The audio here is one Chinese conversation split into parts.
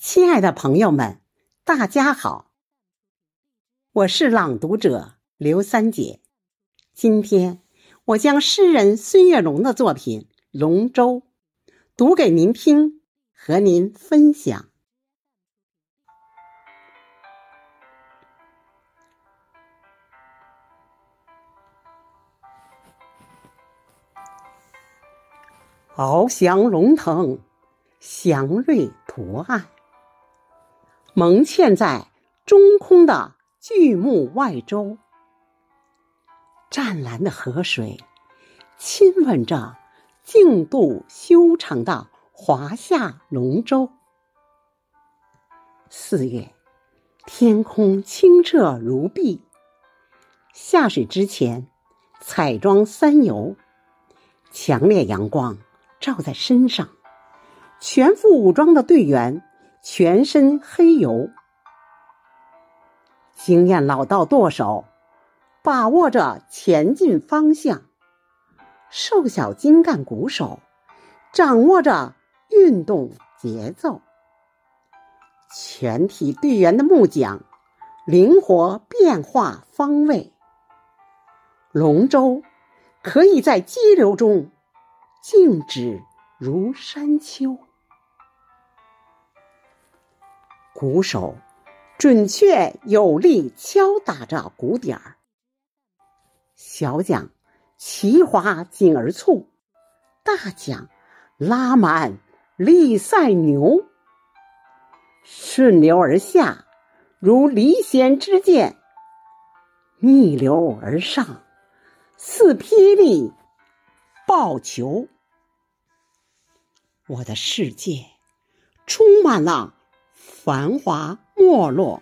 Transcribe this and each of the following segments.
亲爱的朋友们，大家好，我是朗读者刘三姐。今天我将诗人孙月龙的作品《龙舟》读给您听，和您分享。翱翔龙腾，祥瑞图案，蒙嵌在中空的巨木外周。湛蓝的河水亲吻着净度修长的华夏龙舟。四月，天空清澈如碧。下水之前，彩妆三游，强烈阳光。照在身上，全副武装的队员全身黑油，经验老道舵手把握着前进方向，瘦小精干鼓手掌握着运动节奏，全体队员的木桨灵活变化方位，龙舟可以在激流中。静止如山丘，鼓手准确有力敲打着鼓点儿，小桨齐划紧而促，大桨拉满力赛牛，顺流而下如离弦之箭，逆流而上似霹雳爆球。我的世界充满了繁华没落，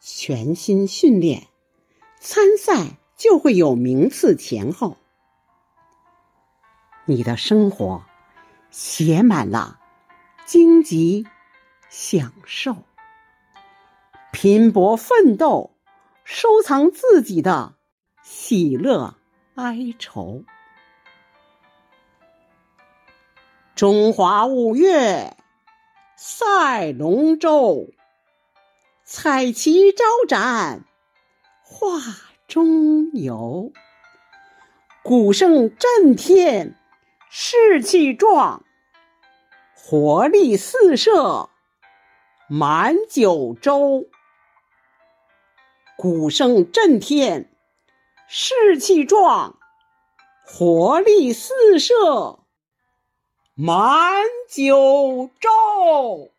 全心训练，参赛就会有名次前后。你的生活写满了荆棘享受，拼搏奋斗，收藏自己的喜乐哀愁。中华五岳赛龙舟，彩旗招展画中游。鼓声震天，士气壮，活力四射满九州。鼓声震天，士气壮，活力四射。满九州。